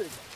Africa.